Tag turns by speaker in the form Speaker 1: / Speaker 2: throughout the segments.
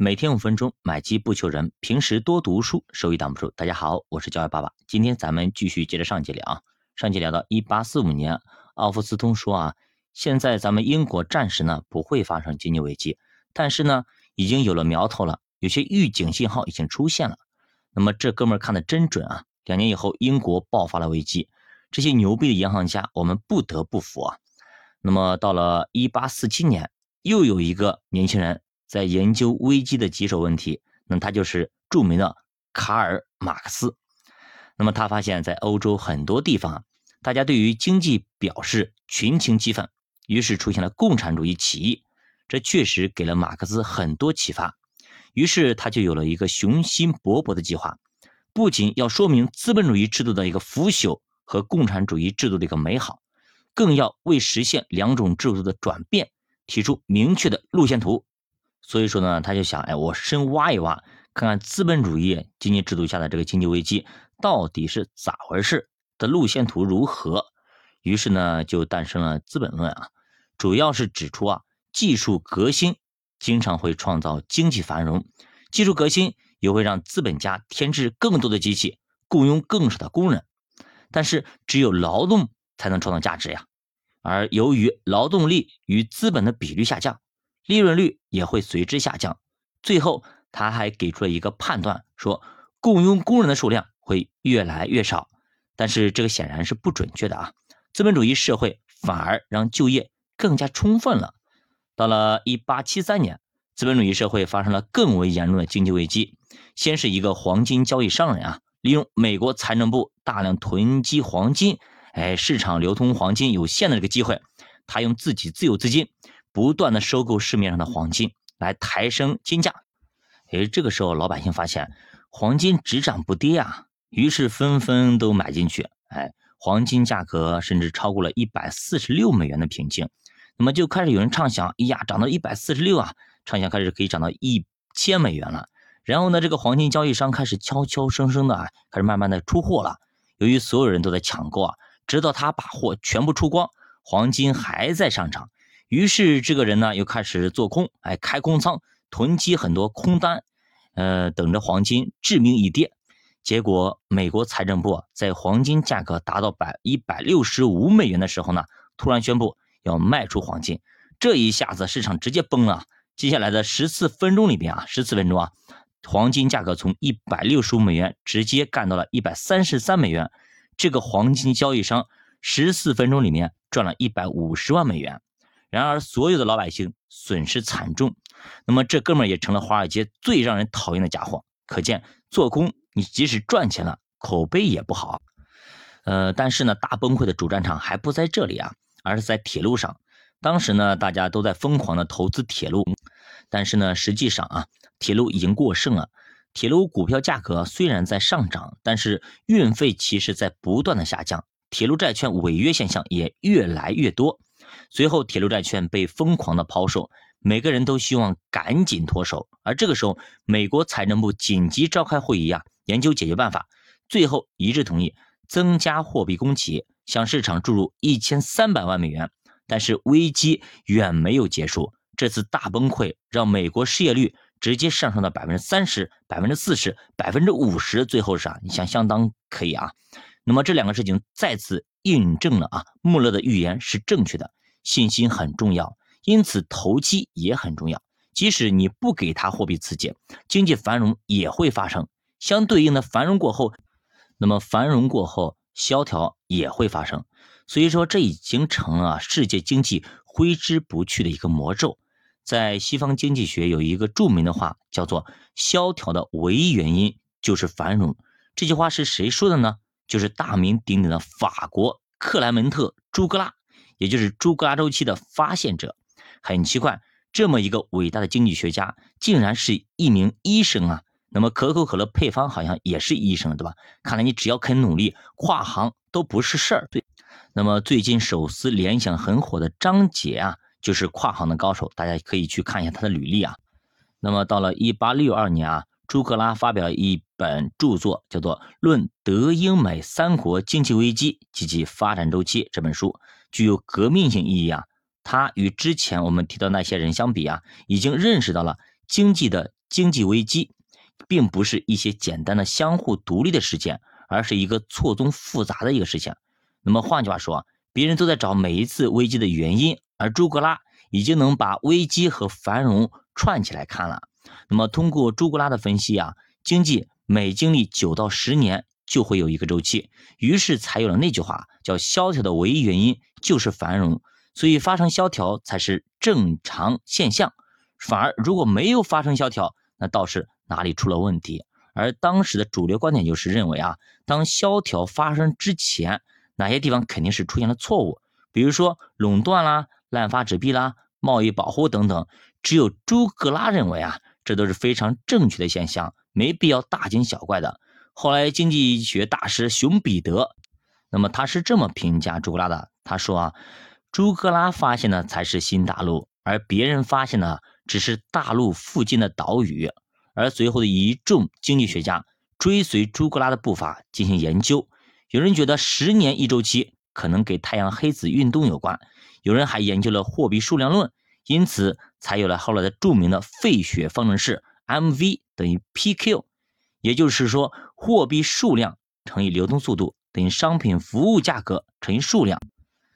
Speaker 1: 每天五分钟，买基不求人。平时多读书，收益挡不住。大家好，我是教育爸爸。今天咱们继续接着上节聊啊。上节聊到一八四五年，奥夫斯通说啊，现在咱们英国暂时呢不会发生经济危机，但是呢已经有了苗头了，有些预警信号已经出现了。那么这哥们儿看的真准啊！两年以后，英国爆发了危机，这些牛逼的银行家，我们不得不服啊。那么到了一八四七年，又有一个年轻人。在研究危机的棘手问题，那他就是著名的卡尔马克思。那么他发现，在欧洲很多地方啊，大家对于经济表示群情激愤，于是出现了共产主义起义。这确实给了马克思很多启发，于是他就有了一个雄心勃勃的计划，不仅要说明资本主义制度的一个腐朽和共产主义制度的一个美好，更要为实现两种制度的转变提出明确的路线图。所以说呢，他就想，哎，我深挖一挖，看看资本主义经济制度下的这个经济危机到底是咋回事，的路线图如何。于是呢，就诞生了《资本论》啊，主要是指出啊，技术革新经常会创造经济繁荣，技术革新也会让资本家添置更多的机器，雇佣更少的工人。但是，只有劳动才能创造价值呀，而由于劳动力与资本的比率下降。利润率也会随之下降。最后，他还给出了一个判断，说雇佣工人的数量会越来越少。但是这个显然是不准确的啊！资本主义社会反而让就业更加充分了。到了1873年，资本主义社会发生了更为严重的经济危机。先是一个黄金交易商人啊，利用美国财政部大量囤积黄金，哎，市场流通黄金有限的这个机会，他用自己自有资金。不断的收购市面上的黄金来抬升金价，哎，这个时候老百姓发现黄金只涨不跌啊，于是纷纷都买进去，哎，黄金价格甚至超过了一百四十六美元的平静，那么就开始有人畅想，哎呀，涨到一百四十六啊，畅想开始可以涨到一千美元了。然后呢，这个黄金交易商开始悄悄声声的啊，开始慢慢的出货了。由于所有人都在抢购啊，直到他把货全部出光，黄金还在上涨。于是这个人呢又开始做空，哎，开空仓，囤积很多空单，呃，等着黄金致命一跌。结果美国财政部在黄金价格达到百一百六十五美元的时候呢，突然宣布要卖出黄金。这一下子市场直接崩了。接下来的十四分钟里边啊，十四分钟啊，黄金价格从一百六十五美元直接干到了一百三十三美元。这个黄金交易商十四分钟里面赚了一百五十万美元。然而，所有的老百姓损失惨重，那么这哥们儿也成了华尔街最让人讨厌的家伙。可见，做空你即使赚钱了，口碑也不好。呃，但是呢，大崩溃的主战场还不在这里啊，而是在铁路上。当时呢，大家都在疯狂的投资铁路，但是呢，实际上啊，铁路已经过剩了。铁路股票价格虽然在上涨，但是运费其实在不断的下降，铁路债券违约现象也越来越多。随后，铁路债券被疯狂的抛售，每个人都希望赶紧脱手。而这个时候，美国财政部紧急召开会议啊，研究解决办法，最后一致同意增加货币供给，向市场注入一千三百万美元。但是危机远没有结束，这次大崩溃让美国失业率直接上升到百分之三十、百分之四十、百分之五十，最后是啊，你想相当可以啊。那么这两个事情再次印证了啊，穆勒的预言是正确的。信心很重要，因此投机也很重要。即使你不给他货币刺激，经济繁荣也会发生。相对应的，繁荣过后，那么繁荣过后萧条也会发生。所以说，这已经成了世界经济挥之不去的一个魔咒。在西方经济学有一个著名的话，叫做“萧条的唯一原因就是繁荣”。这句话是谁说的呢？就是大名鼎鼎的法国克莱门特·朱格拉。也就是朱格拉周期的发现者，很奇怪，这么一个伟大的经济学家，竟然是一名医生啊！那么可口可乐配方好像也是医生，对吧？看来你只要肯努力，跨行都不是事儿。对，那么最近手撕联想很火的张杰啊，就是跨行的高手，大家可以去看一下他的履历啊。那么到了一八六二年啊，朱格拉发表一本著作，叫做《论德英美三国经济危机及其发展周期》这本书。具有革命性意义啊！他与之前我们提到那些人相比啊，已经认识到了经济的经济危机并不是一些简单的相互独立的事件，而是一个错综复杂的一个事情。那么换句话说，别人都在找每一次危机的原因，而朱格拉已经能把危机和繁荣串起来看了。那么通过朱格拉的分析啊，经济每经历九到十年就会有一个周期，于是才有了那句话，叫萧条的唯一原因就是繁荣，所以发生萧条才是正常现象。反而如果没有发生萧条，那倒是哪里出了问题。而当时的主流观点就是认为啊，当萧条发生之前。哪些地方肯定是出现了错误，比如说垄断啦、滥发纸币啦、贸易保护等等。只有朱格拉认为啊，这都是非常正确的现象，没必要大惊小怪的。后来经济学大师熊彼得，那么他是这么评价朱格拉的，他说啊，朱格拉发现的才是新大陆，而别人发现的只是大陆附近的岛屿。而随后的一众经济学家追随朱格拉的步伐进行研究。有人觉得十年一周期可能给太阳黑子运动有关，有人还研究了货币数量论，因此才有了后来的著名的费雪方程式：mv 等于 pq，也就是说，货币数量乘以流通速度等于商品服务价格乘以数量。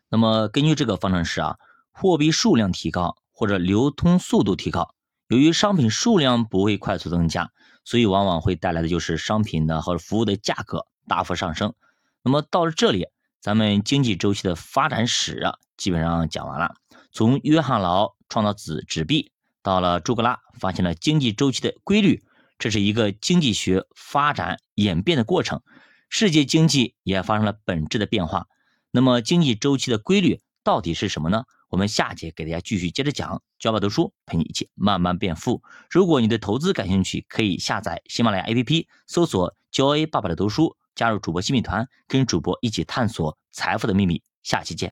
Speaker 1: 那么根据这个方程式啊，货币数量提高或者流通速度提高，由于商品数量不会快速增加，所以往往会带来的就是商品的或者服务的价格大幅上升。那么到了这里，咱们经济周期的发展史啊，基本上讲完了。从约翰劳创造纸纸币，到了朱格拉发现了经济周期的规律，这是一个经济学发展演变的过程。世界经济也发生了本质的变化。那么经济周期的规律到底是什么呢？我们下节给大家继续接着讲。教爸读书陪你一起慢慢变富。如果你对投资感兴趣，可以下载喜马拉雅 APP，搜索教 A 爸爸的读书。加入主播新米团，跟主播一起探索财富的秘密。下期见。